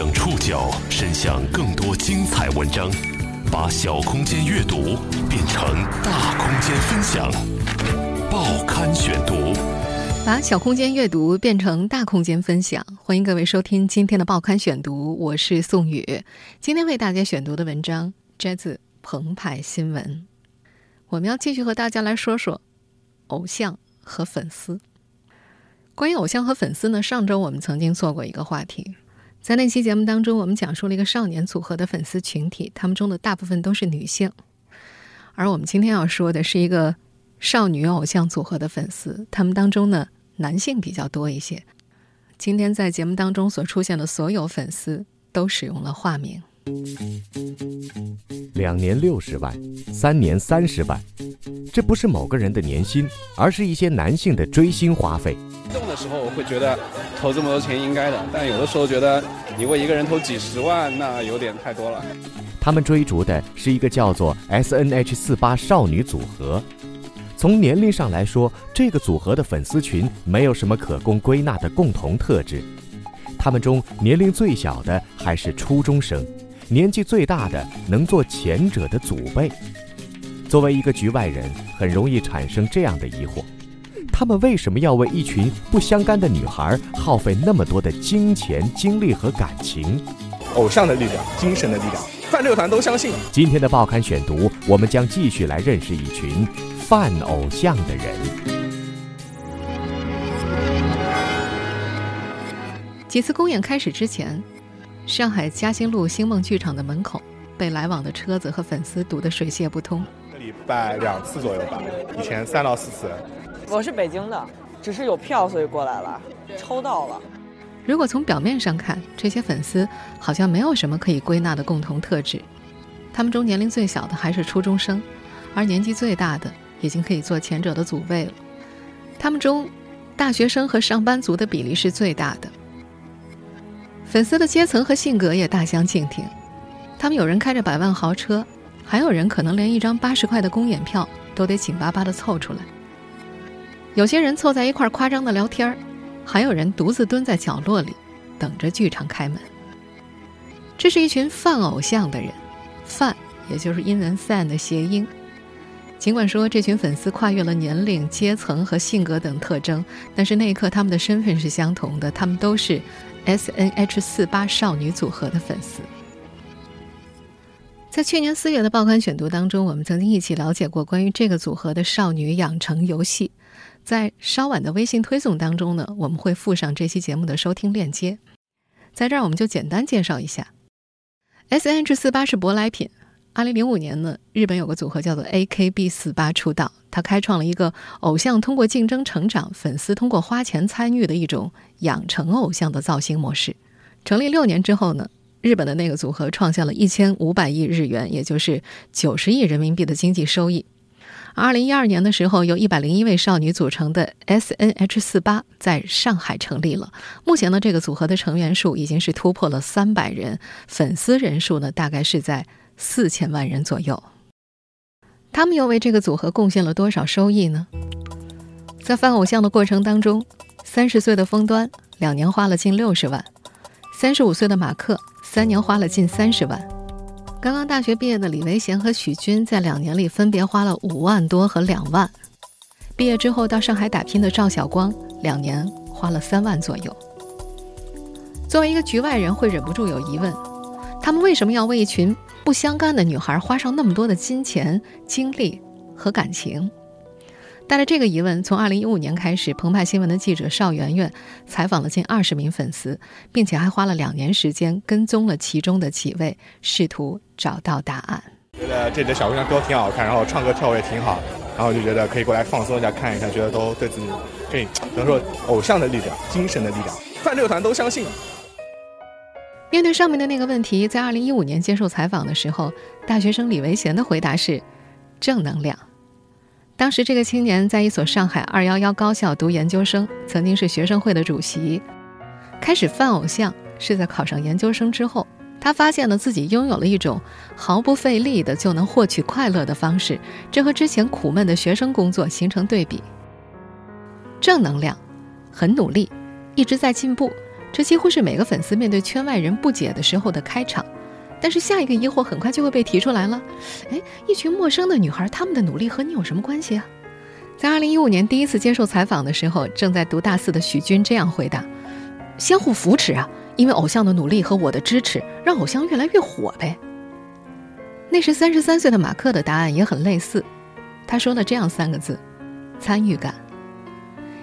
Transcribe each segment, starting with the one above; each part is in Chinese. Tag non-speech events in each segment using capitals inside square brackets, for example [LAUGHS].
将触角伸向更多精彩文章，把小空间阅读变成大空间分享。报刊选读，把小空间阅读变成大空间分享。欢迎各位收听今天的报刊选读，我是宋宇。今天为大家选读的文章摘自《澎湃新闻》，我们要继续和大家来说说偶像和粉丝。关于偶像和粉丝呢，上周我们曾经做过一个话题，在那期节目当中，我们讲述了一个少年组合的粉丝群体，他们中的大部分都是女性。而我们今天要说的是一个少女偶像组合的粉丝，他们当中呢，男性比较多一些。今天在节目当中所出现的所有粉丝都使用了化名。两年六十万，三年三十万，这不是某个人的年薪，而是一些男性的追星花费。动的时候，我会觉得投这么多钱应该的，但有的时候觉得你为一个人投几十万，那有点太多了。他们追逐的是一个叫做 S N H 四八少女组合。从年龄上来说，这个组合的粉丝群没有什么可供归纳的共同特质。他们中年龄最小的还是初中生。年纪最大的能做前者的祖辈。作为一个局外人，很容易产生这样的疑惑：他们为什么要为一群不相干的女孩耗费那么多的金钱、精力和感情？偶像的力量，精神的力量，饭六团都相信。今天的报刊选读，我们将继续来认识一群泛偶像的人。几次公演开始之前。上海嘉兴路星梦剧场的门口，被来往的车子和粉丝堵得水泄不通。一个礼拜两次左右吧，以前三到四次。我是北京的，只是有票所以过来了，抽到了。如果从表面上看，这些粉丝好像没有什么可以归纳的共同特质。他们中年龄最小的还是初中生，而年纪最大的已经可以做前者的祖辈了。他们中，大学生和上班族的比例是最大的。粉丝的阶层和性格也大相径庭，他们有人开着百万豪车，还有人可能连一张八十块的公演票都得紧巴巴的凑出来。有些人凑在一块夸张的聊天儿，还有人独自蹲在角落里，等着剧场开门。这是一群泛偶像的人，泛也就是英文 fan 的谐音。尽管说这群粉丝跨越了年龄、阶层和性格等特征，但是那一刻他们的身份是相同的，他们都是。S N H 四八少女组合的粉丝，在去年四月的报刊选读当中，我们曾经一起了解过关于这个组合的少女养成游戏。在稍晚的微信推送当中呢，我们会附上这期节目的收听链接。在这儿，我们就简单介绍一下，S H 四八是舶来品。二零零五年呢，日本有个组合叫做 A K B 四八出道，他开创了一个偶像通过竞争成长，粉丝通过花钱参与的一种养成偶像的造型模式。成立六年之后呢，日本的那个组合创下了一千五百亿日元，也就是九十亿人民币的经济收益。二零一二年的时候，由一百零一位少女组成的 S N H 四八在上海成立了。目前呢，这个组合的成员数已经是突破了三百人，粉丝人数呢，大概是在。四千万人左右，他们又为这个组合贡献了多少收益呢？在翻偶像的过程当中，三十岁的封端两年花了近六十万，三十五岁的马克三年花了近三十万，刚刚大学毕业的李维贤和许军在两年里分别花了五万多和两万，毕业之后到上海打拼的赵晓光两年花了三万左右。作为一个局外人，会忍不住有疑问：他们为什么要为一群？不相干的女孩花上那么多的金钱、精力和感情，带着这个疑问，从二零一五年开始，澎湃新闻的记者邵媛媛采访了近二十名粉丝，并且还花了两年时间跟踪了其中的几位，试图找到答案。觉得这里的小姑娘都挺好看，然后唱歌跳舞也挺好，然后就觉得可以过来放松一下，看一下，觉得都对自己，可以怎么说，偶像的力量、精神的力量，饭六团都相信。面对上面的那个问题，在二零一五年接受采访的时候，大学生李维贤的回答是：正能量。当时这个青年在一所上海二幺幺高校读研究生，曾经是学生会的主席。开始泛偶像是在考上研究生之后，他发现了自己拥有了一种毫不费力的就能获取快乐的方式，这和之前苦闷的学生工作形成对比。正能量，很努力，一直在进步。这几乎是每个粉丝面对圈外人不解的时候的开场。但是下一个疑惑很快就会被提出来了，哎，一群陌生的女孩，她们的努力和你有什么关系啊？在二零一五年第一次接受采访的时候，正在读大四的许军这样回答：“相互扶持啊，因为偶像的努力和我的支持，让偶像越来越火呗。”那时三十三岁的马克的答案也很类似，他说了这样三个字：参与感。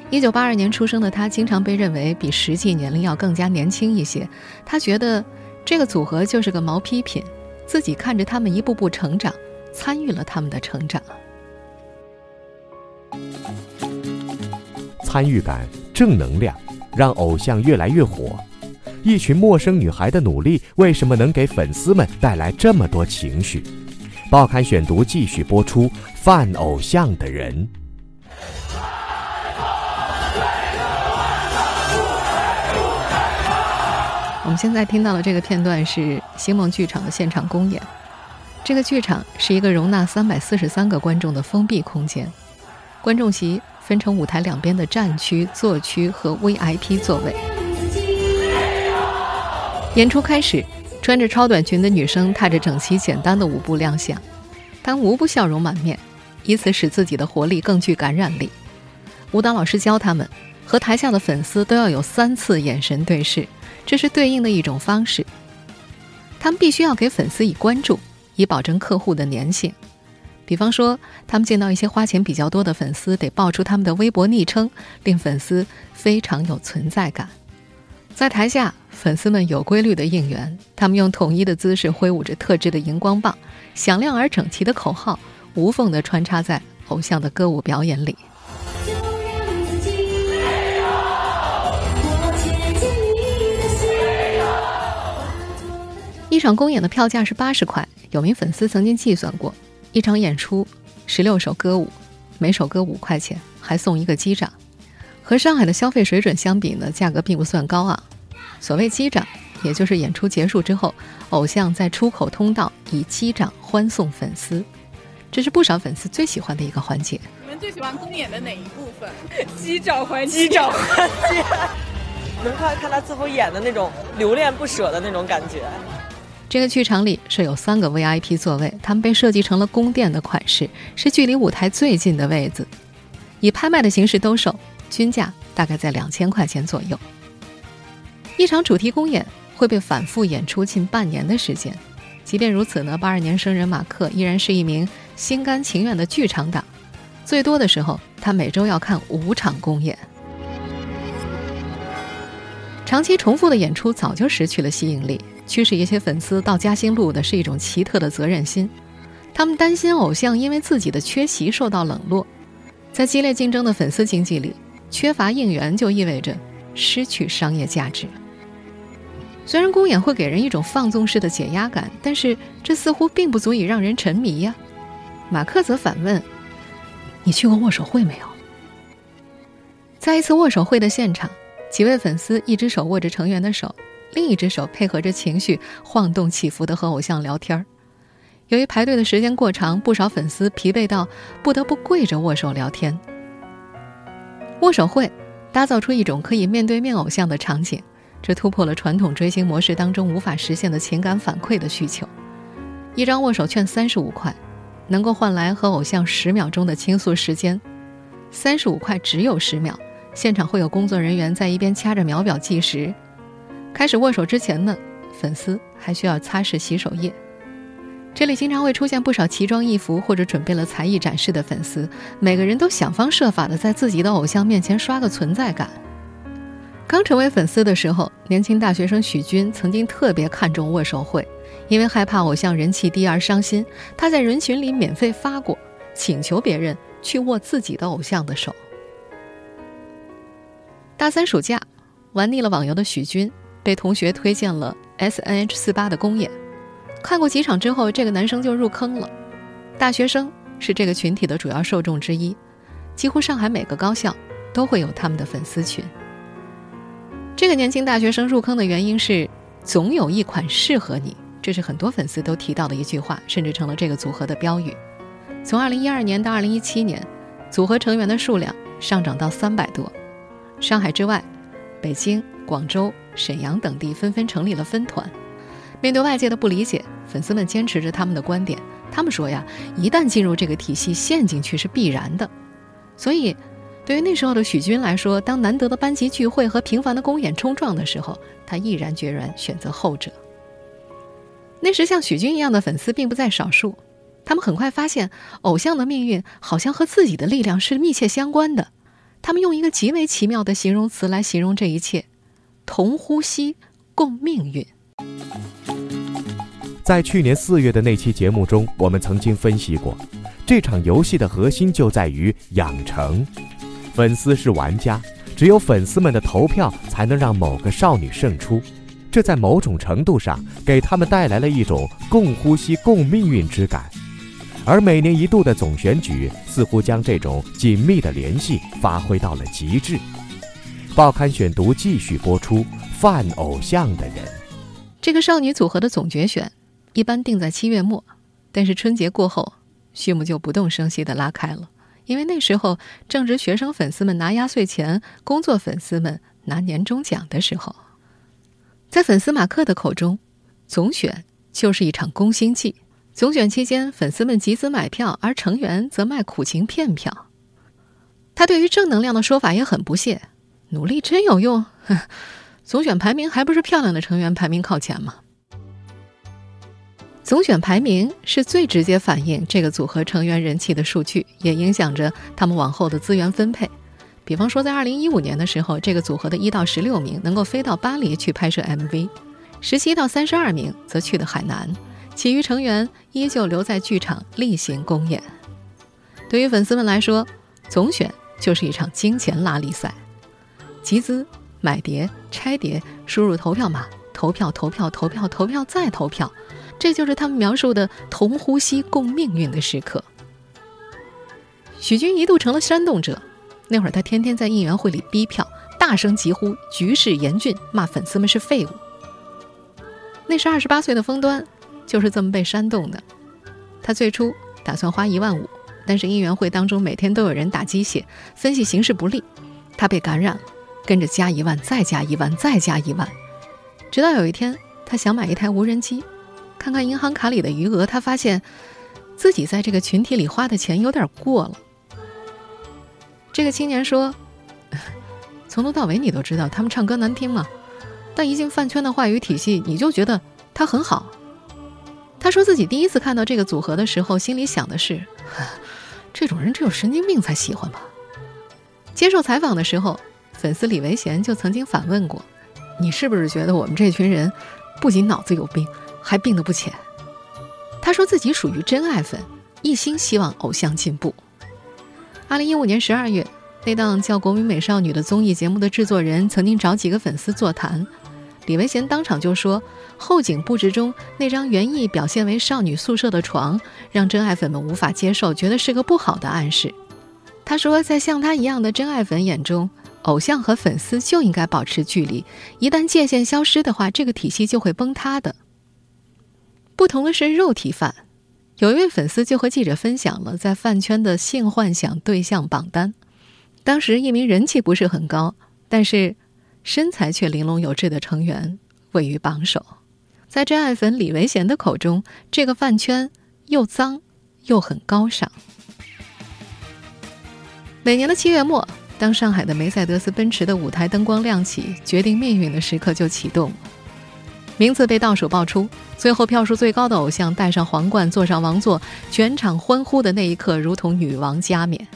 一九八二年出生的他，经常被认为比实际年龄要更加年轻一些。他觉得。这个组合就是个毛坯品，自己看着他们一步步成长，参与了他们的成长。参与感、正能量，让偶像越来越火。一群陌生女孩的努力，为什么能给粉丝们带来这么多情绪？报刊选读继续播出：犯偶像的人。我们现在听到的这个片段是星梦剧场的现场公演。这个剧场是一个容纳三百四十三个观众的封闭空间，观众席分成舞台两边的站区、坐区和 VIP 座位。演出开始，穿着超短裙的女生踏着整齐简单的舞步亮相，她无不笑容满面，以此使自己的活力更具感染力。舞蹈老师教他们，和台下的粉丝都要有三次眼神对视。这是对应的一种方式。他们必须要给粉丝以关注，以保证客户的粘性。比方说，他们见到一些花钱比较多的粉丝，得报出他们的微博昵称，令粉丝非常有存在感。在台下，粉丝们有规律的应援，他们用统一的姿势挥舞着特制的荧光棒，响亮而整齐的口号无缝地穿插在偶像的歌舞表演里。一场公演的票价是八十块。有名粉丝曾经计算过，一场演出十六首歌舞，每首歌五块钱，还送一个机长。和上海的消费水准相比呢，价格并不算高啊。所谓机长，也就是演出结束之后，偶像在出口通道以机长欢送粉丝，这是不少粉丝最喜欢的一个环节。你们最喜欢公演的哪一部分？[LAUGHS] 机长环节。机长环节。[LAUGHS] 能看看他最后演的那种留恋不舍的那种感觉。这个剧场里设有三个 VIP 座位，它们被设计成了宫殿的款式，是距离舞台最近的位子，以拍卖的形式兜售，均价大概在两千块钱左右。一场主题公演会被反复演出近半年的时间，即便如此呢，八二年生人马克依然是一名心甘情愿的剧场党，最多的时候他每周要看五场公演。长期重复的演出早就失去了吸引力。驱使一些粉丝到嘉兴路的是一种奇特的责任心，他们担心偶像因为自己的缺席受到冷落。在激烈竞争的粉丝经济里，缺乏应援就意味着失去商业价值。虽然公演会给人一种放纵式的解压感，但是这似乎并不足以让人沉迷呀。马克则反问：“你去过握手会没有？”在一次握手会的现场，几位粉丝一只手握着成员的手。另一只手配合着情绪晃动起伏的和偶像聊天儿。由于排队的时间过长，不少粉丝疲惫到不得不跪着握手聊天。握手会打造出一种可以面对面偶像的场景，这突破了传统追星模式当中无法实现的情感反馈的需求。一张握手券三十五块，能够换来和偶像十秒钟的倾诉时间。三十五块只有十秒，现场会有工作人员在一边掐着秒表计时。开始握手之前呢，粉丝还需要擦拭洗手液。这里经常会出现不少奇装异服或者准备了才艺展示的粉丝，每个人都想方设法的在自己的偶像面前刷个存在感。刚成为粉丝的时候，年轻大学生许军曾经特别看重握手会，因为害怕偶像人气低而伤心，他在人群里免费发过，请求别人去握自己的偶像的手。大三暑假，玩腻了网游的许军。被同学推荐了 S N H 四八的公演，看过几场之后，这个男生就入坑了。大学生是这个群体的主要受众之一，几乎上海每个高校都会有他们的粉丝群。这个年轻大学生入坑的原因是总有一款适合你，这是很多粉丝都提到的一句话，甚至成了这个组合的标语。从二零一二年到二零一七年，组合成员的数量上涨到三百多。上海之外，北京。广州、沈阳等地纷纷成立了分团。面对外界的不理解，粉丝们坚持着他们的观点。他们说呀，一旦进入这个体系，陷进去是必然的。所以，对于那时候的许军来说，当难得的班级聚会和频繁的公演冲撞的时候，他毅然决然选择后者。那时像许军一样的粉丝并不在少数，他们很快发现，偶像的命运好像和自己的力量是密切相关的。他们用一个极为奇妙的形容词来形容这一切：同呼吸，共命运。在去年四月的那期节目中，我们曾经分析过，这场游戏的核心就在于养成。粉丝是玩家，只有粉丝们的投票才能让某个少女胜出。这在某种程度上给他们带来了一种共呼吸、共命运之感。而每年一度的总选举似乎将这种紧密的联系发挥到了极致。报刊选读继续播出：犯偶像的人，这个少女组合的总决选。一般定在七月末，但是春节过后，序幕就不动声息地拉开了，因为那时候正值学生粉丝们拿压岁钱，工作粉丝们拿年终奖的时候。在粉丝马克的口中，总选就是一场攻心计。总选期间，粉丝们集资买票，而成员则卖苦情骗票。他对于正能量的说法也很不屑：“努力真有用？[LAUGHS] 总选排名还不是漂亮的成员排名靠前吗？”总选排名是最直接反映这个组合成员人气的数据，也影响着他们往后的资源分配。比方说，在二零一五年的时候，这个组合的一到十六名能够飞到巴黎去拍摄 MV，十七到三十二名则去的海南，其余成员依旧留在剧场例行公演。对于粉丝们来说，总选就是一场金钱拉力赛，集资、买碟、拆碟、输入投票码、投票、投票、投票、投票再投票。这就是他们描述的同呼吸共命运的时刻。许军一度成了煽动者，那会儿他天天在应援会里逼票，大声疾呼局势严峻，骂粉丝们是废物。那时二十八岁的封端就是这么被煽动的。他最初打算花一万五，但是应援会当中每天都有人打鸡血，分析形势不利，他被感染了，跟着加一万，再加一万，再加一万，直到有一天他想买一台无人机。看看银行卡里的余额，他发现自己在这个群体里花的钱有点过了。这个青年说：“ [LAUGHS] 从头到尾你都知道他们唱歌难听吗？但一进饭圈的话语体系，你就觉得他很好。”他说自己第一次看到这个组合的时候，心里想的是：[SIGHS] 这种人只有神经病才喜欢吧。接受采访的时候，粉丝李维贤就曾经反问过：“你是不是觉得我们这群人不仅脑子有病？”还病得不浅。他说自己属于真爱粉，一心希望偶像进步。二零一五年十二月，那档叫《国民美少女》的综艺节目的制作人曾经找几个粉丝座谈，李维贤当场就说，后景布置中那张原意表现为少女宿舍的床，让真爱粉们无法接受，觉得是个不好的暗示。他说，在像他一样的真爱粉眼中，偶像和粉丝就应该保持距离，一旦界限消失的话，这个体系就会崩塌的。不同的是，肉体饭，有一位粉丝就和记者分享了在饭圈的性幻想对象榜单。当时，一名人气不是很高，但是身材却玲珑有致的成员位于榜首。在真爱粉李维贤的口中，这个饭圈又脏又很高尚。每年的七月末，当上海的梅赛德斯奔驰的舞台灯光亮起，决定命运的时刻就启动。名字被倒数报出，最后票数最高的偶像戴上皇冠，坐上王座，全场欢呼的那一刻，如同女王加冕。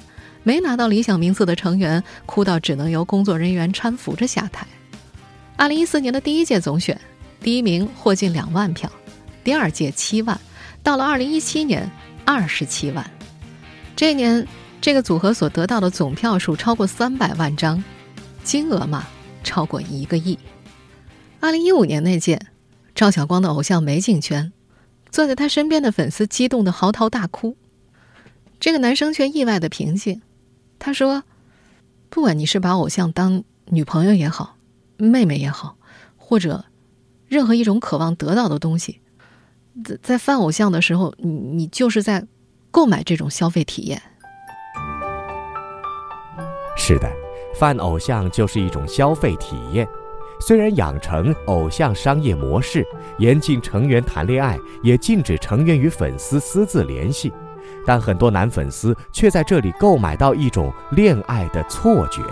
没拿到理想名次的成员哭到只能由工作人员搀扶着下台。二零一四年的第一届总选，第一名获近两万票，第二届七万，到了二零一七年二十七万。这年，这个组合所得到的总票数超过三百万张，金额嘛，超过一个亿。二零一五年那届。赵晓光的偶像没进圈，坐在他身边的粉丝激动的嚎啕大哭。这个男生却意外的平静。他说：“不管你是把偶像当女朋友也好，妹妹也好，或者任何一种渴望得到的东西，在在犯偶像的时候，你你就是在购买这种消费体验。”是的，翻偶像就是一种消费体验。虽然养成偶像商业模式，严禁成员谈恋爱，也禁止成员与粉丝私自联系，但很多男粉丝却在这里购买到一种恋爱的错觉。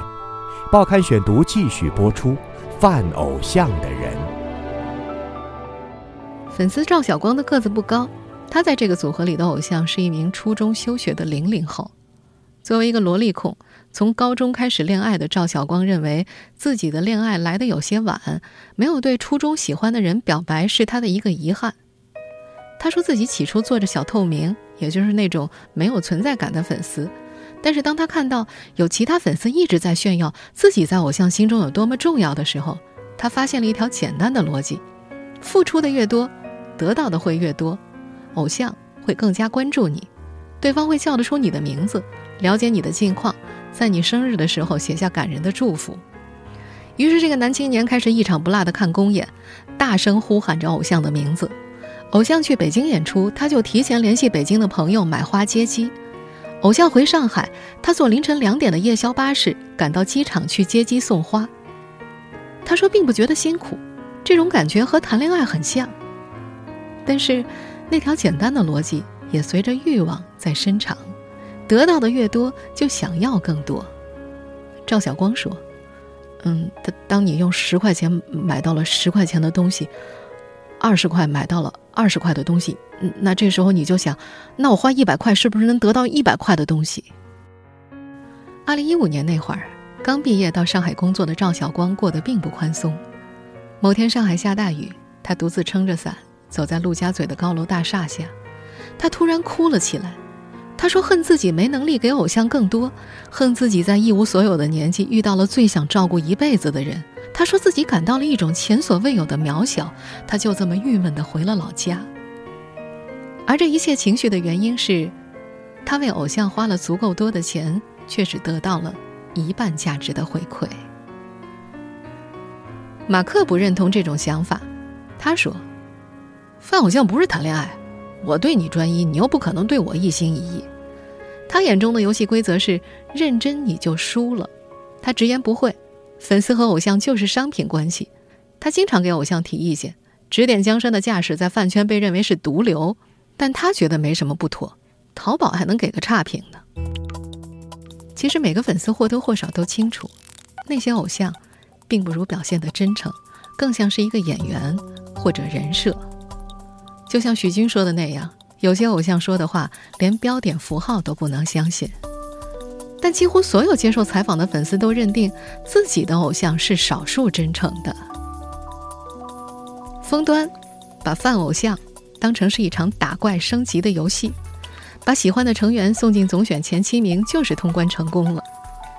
报刊选读继续播出：犯偶像的人。粉丝赵晓光的个子不高，他在这个组合里的偶像是一名初中休学的零零后。作为一个萝莉控，从高中开始恋爱的赵晓光认为自己的恋爱来得有些晚，没有对初中喜欢的人表白是他的一个遗憾。他说自己起初做着小透明，也就是那种没有存在感的粉丝，但是当他看到有其他粉丝一直在炫耀自己在偶像心中有多么重要的时候，他发现了一条简单的逻辑：付出的越多。得到的会越多，偶像会更加关注你，对方会叫得出你的名字，了解你的近况，在你生日的时候写下感人的祝福。于是，这个男青年开始一场不落的看公演，大声呼喊着偶像的名字。偶像去北京演出，他就提前联系北京的朋友买花接机；偶像回上海，他坐凌晨两点的夜宵巴士赶到机场去接机送花。他说，并不觉得辛苦，这种感觉和谈恋爱很像。但是，那条简单的逻辑也随着欲望在伸长，得到的越多，就想要更多。赵晓光说：“嗯，当当你用十块钱买到了十块钱的东西，二十块买到了二十块的东西，那这时候你就想，那我花一百块是不是能得到一百块的东西？”二零一五年那会儿，刚毕业到上海工作的赵晓光过得并不宽松。某天上海下大雨，他独自撑着伞。走在陆家嘴的高楼大厦下，他突然哭了起来。他说：“恨自己没能力给偶像更多，恨自己在一无所有的年纪遇到了最想照顾一辈子的人。”他说自己感到了一种前所未有的渺小。他就这么郁闷地回了老家。而这一切情绪的原因是，他为偶像花了足够多的钱，却只得到了一半价值的回馈。马克不认同这种想法，他说。范偶像不是谈恋爱，我对你专一，你又不可能对我一心一意。他眼中的游戏规则是认真你就输了。他直言不讳，粉丝和偶像就是商品关系。他经常给偶像提意见，指点江山的架势在饭圈被认为是毒瘤，但他觉得没什么不妥。淘宝还能给个差评呢。其实每个粉丝或多或少都清楚，那些偶像，并不如表现的真诚，更像是一个演员或者人设。就像许军说的那样，有些偶像说的话，连标点符号都不能相信。但几乎所有接受采访的粉丝都认定自己的偶像是少数真诚的。封端把饭偶像当成是一场打怪升级的游戏，把喜欢的成员送进总选前七名就是通关成功了。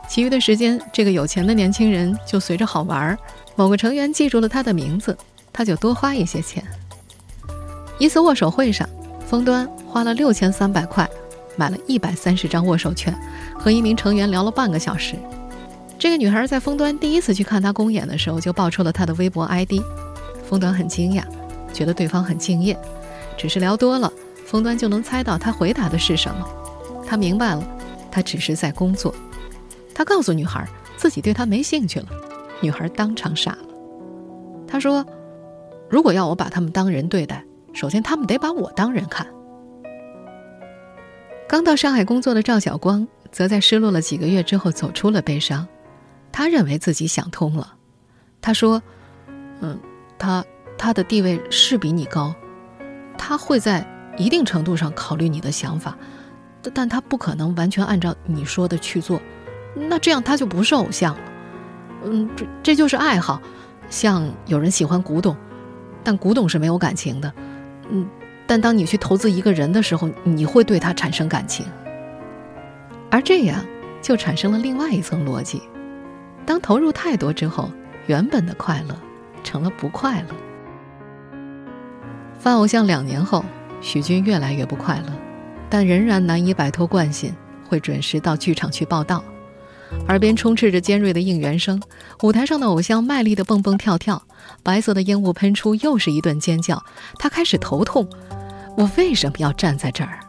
其余的时间，这个有钱的年轻人就随着好玩，某个成员记住了他的名字，他就多花一些钱。一次握手会上，峰端花了六千三百块，买了一百三十张握手券，和一名成员聊了半个小时。这个女孩在峰端第一次去看他公演的时候，就爆出了他的微博 ID。峰端很惊讶，觉得对方很敬业。只是聊多了，峰端就能猜到他回答的是什么。他明白了，他只是在工作。他告诉女孩自己对他没兴趣了，女孩当场傻了。他说：“如果要我把他们当人对待。”首先，他们得把我当人看。刚到上海工作的赵晓光，则在失落了几个月之后走出了悲伤。他认为自己想通了。他说：“嗯，他他的地位是比你高，他会在一定程度上考虑你的想法，但但他不可能完全按照你说的去做。那这样他就不是偶像了。嗯，这这就是爱好。像有人喜欢古董，但古董是没有感情的。”嗯，但当你去投资一个人的时候，你会对他产生感情，而这样就产生了另外一层逻辑：当投入太多之后，原本的快乐成了不快乐。发偶像两年后，许军越来越不快乐，但仍然难以摆脱惯性，会准时到剧场去报道。耳边充斥着尖锐的应援声，舞台上的偶像卖力地蹦蹦跳跳，白色的烟雾喷出，又是一顿尖叫。他开始头痛，我为什么要站在这儿？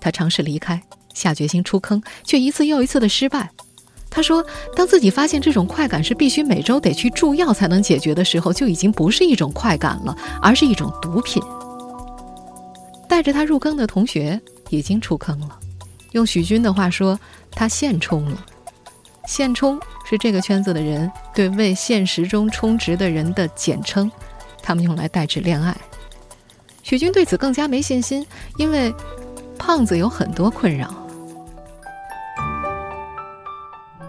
他尝试离开，下决心出坑，却一次又一次的失败。他说：“当自己发现这种快感是必须每周得去注药才能解决的时候，就已经不是一种快感了，而是一种毒品。”带着他入坑的同学已经出坑了，用许军的话说，他现充了。现充是这个圈子的人对为现实中充值的人的简称，他们用来代指恋爱。许军对此更加没信心，因为胖子有很多困扰。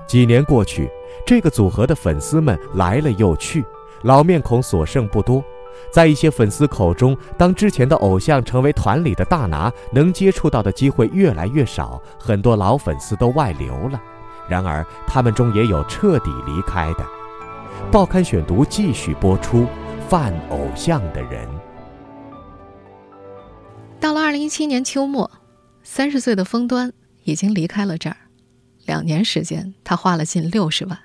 几年过去，这个组合的粉丝们来了又去，老面孔所剩不多。在一些粉丝口中，当之前的偶像成为团里的大拿，能接触到的机会越来越少，很多老粉丝都外流了。然而，他们中也有彻底离开的。报刊选读继续播出：犯偶像的人。到了二零一七年秋末，三十岁的封端已经离开了这儿。两年时间，他花了近六十万。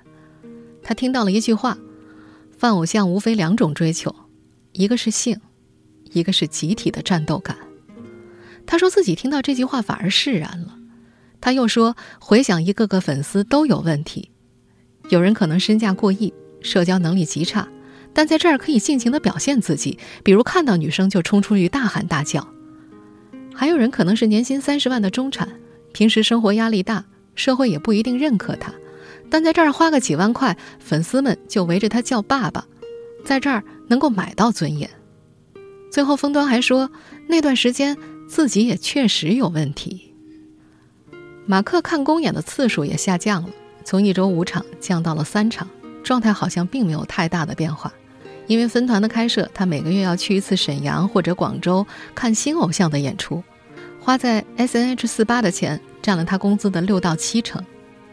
他听到了一句话：“犯偶像无非两种追求，一个是性，一个是集体的战斗感。”他说自己听到这句话反而释然了。他又说：“回想一个个粉丝都有问题，有人可能身价过亿，社交能力极差，但在这儿可以尽情的表现自己，比如看到女生就冲出去大喊大叫；还有人可能是年薪三十万的中产，平时生活压力大。”社会也不一定认可他，但在这儿花个几万块，粉丝们就围着他叫爸爸，在这儿能够买到尊严。最后，封端还说那段时间自己也确实有问题。马克看公演的次数也下降了，从一周五场降到了三场，状态好像并没有太大的变化。因为分团的开设，他每个月要去一次沈阳或者广州看新偶像的演出，花在 S N H 四八的钱。占了他工资的六到七成，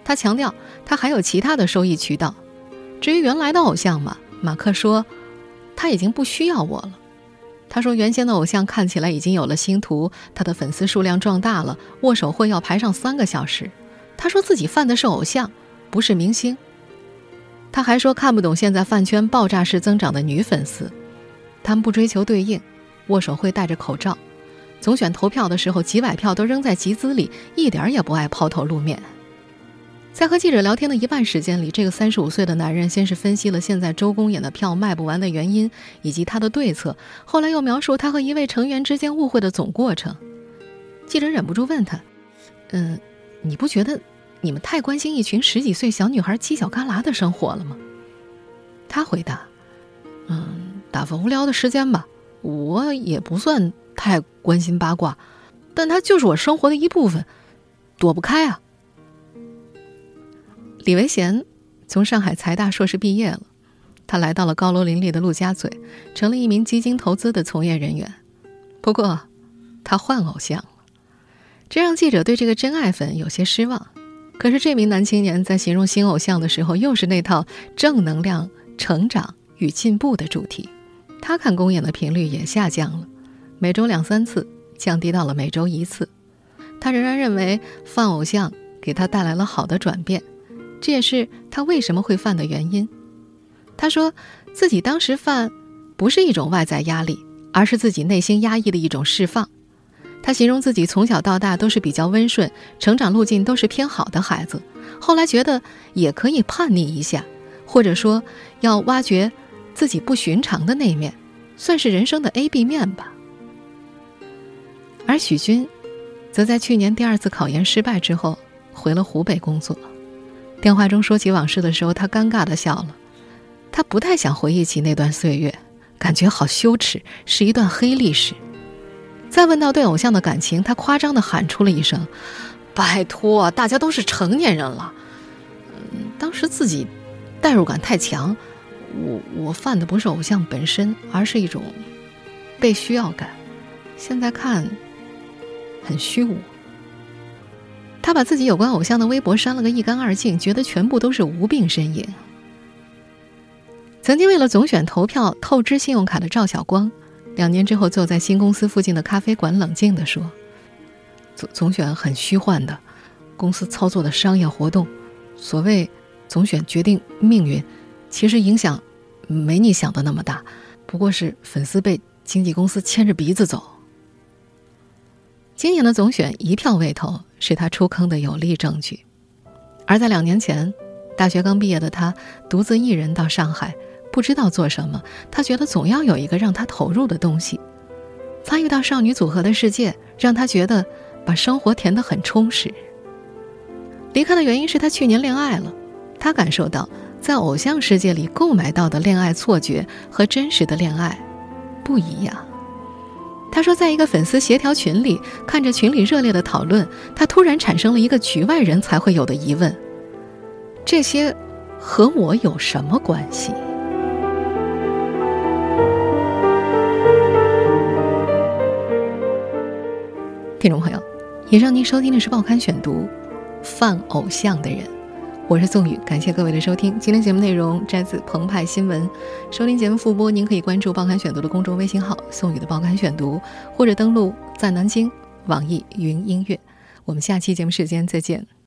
他强调他还有其他的收益渠道。至于原来的偶像嘛，马克说他已经不需要我了。他说原先的偶像看起来已经有了星途，他的粉丝数量壮大了，握手会要排上三个小时。他说自己犯的是偶像，不是明星。他还说看不懂现在饭圈爆炸式增长的女粉丝，他们不追求对应，握手会戴着口罩。总选投票的时候，几百票都扔在集资里，一点也不爱抛头露面。在和记者聊天的一半时间里，这个三十五岁的男人先是分析了现在周公演的票卖不完的原因以及他的对策，后来又描述他和一位成员之间误会的总过程。记者忍不住问他：“嗯，你不觉得你们太关心一群十几岁小女孩犄角旮旯的生活了吗？”他回答：“嗯，打发无聊的时间吧，我也不算。”太关心八卦，但它就是我生活的一部分，躲不开啊。李维贤从上海财大硕士毕业了，他来到了高楼林立的陆家嘴，成了一名基金投资的从业人员。不过，他换偶像了，这让记者对这个真爱粉有些失望。可是，这名男青年在形容新偶像的时候，又是那套正能量、成长与进步的主题。他看公演的频率也下降了。每周两三次，降低到了每周一次。他仍然认为犯偶像给他带来了好的转变，这也是他为什么会犯的原因。他说自己当时犯不是一种外在压力，而是自己内心压抑的一种释放。他形容自己从小到大都是比较温顺，成长路径都是偏好的孩子。后来觉得也可以叛逆一下，或者说要挖掘自己不寻常的那一面，算是人生的 A B 面吧。而许军，则在去年第二次考研失败之后，回了湖北工作。电话中说起往事的时候，他尴尬的笑了。他不太想回忆起那段岁月，感觉好羞耻，是一段黑历史。再问到对偶像的感情，他夸张的喊出了一声：“拜托，大家都是成年人了。”嗯，当时自己代入感太强，我我犯的不是偶像本身，而是一种被需要感。现在看。很虚无。他把自己有关偶像的微博删了个一干二净，觉得全部都是无病呻吟。曾经为了总选投票透支信用卡的赵晓光，两年之后坐在新公司附近的咖啡馆，冷静地说：“总总选很虚幻的，公司操作的商业活动，所谓总选决定命运，其实影响没你想的那么大，不过是粉丝被经纪公司牵着鼻子走。”今年的总选一票未投，是他出坑的有力证据。而在两年前，大学刚毕业的他独自一人到上海，不知道做什么。他觉得总要有一个让他投入的东西。参与到少女组合的世界，让他觉得把生活填得很充实。离开的原因是他去年恋爱了，他感受到在偶像世界里购买到的恋爱错觉和真实的恋爱不一样。他说，在一个粉丝协调群里，看着群里热烈的讨论，他突然产生了一个局外人才会有的疑问：这些和我有什么关系？听众朋友，以上您收听的是《报刊选读》，泛偶像的人，我是宋宇，感谢各位的收听。今天节目内容摘自澎湃新闻，收听节目复播，您可以关注《报刊选读》的公众微信号“宋宇的报刊选读”，或者登录在南京网易云音乐。我们下期节目时间再见。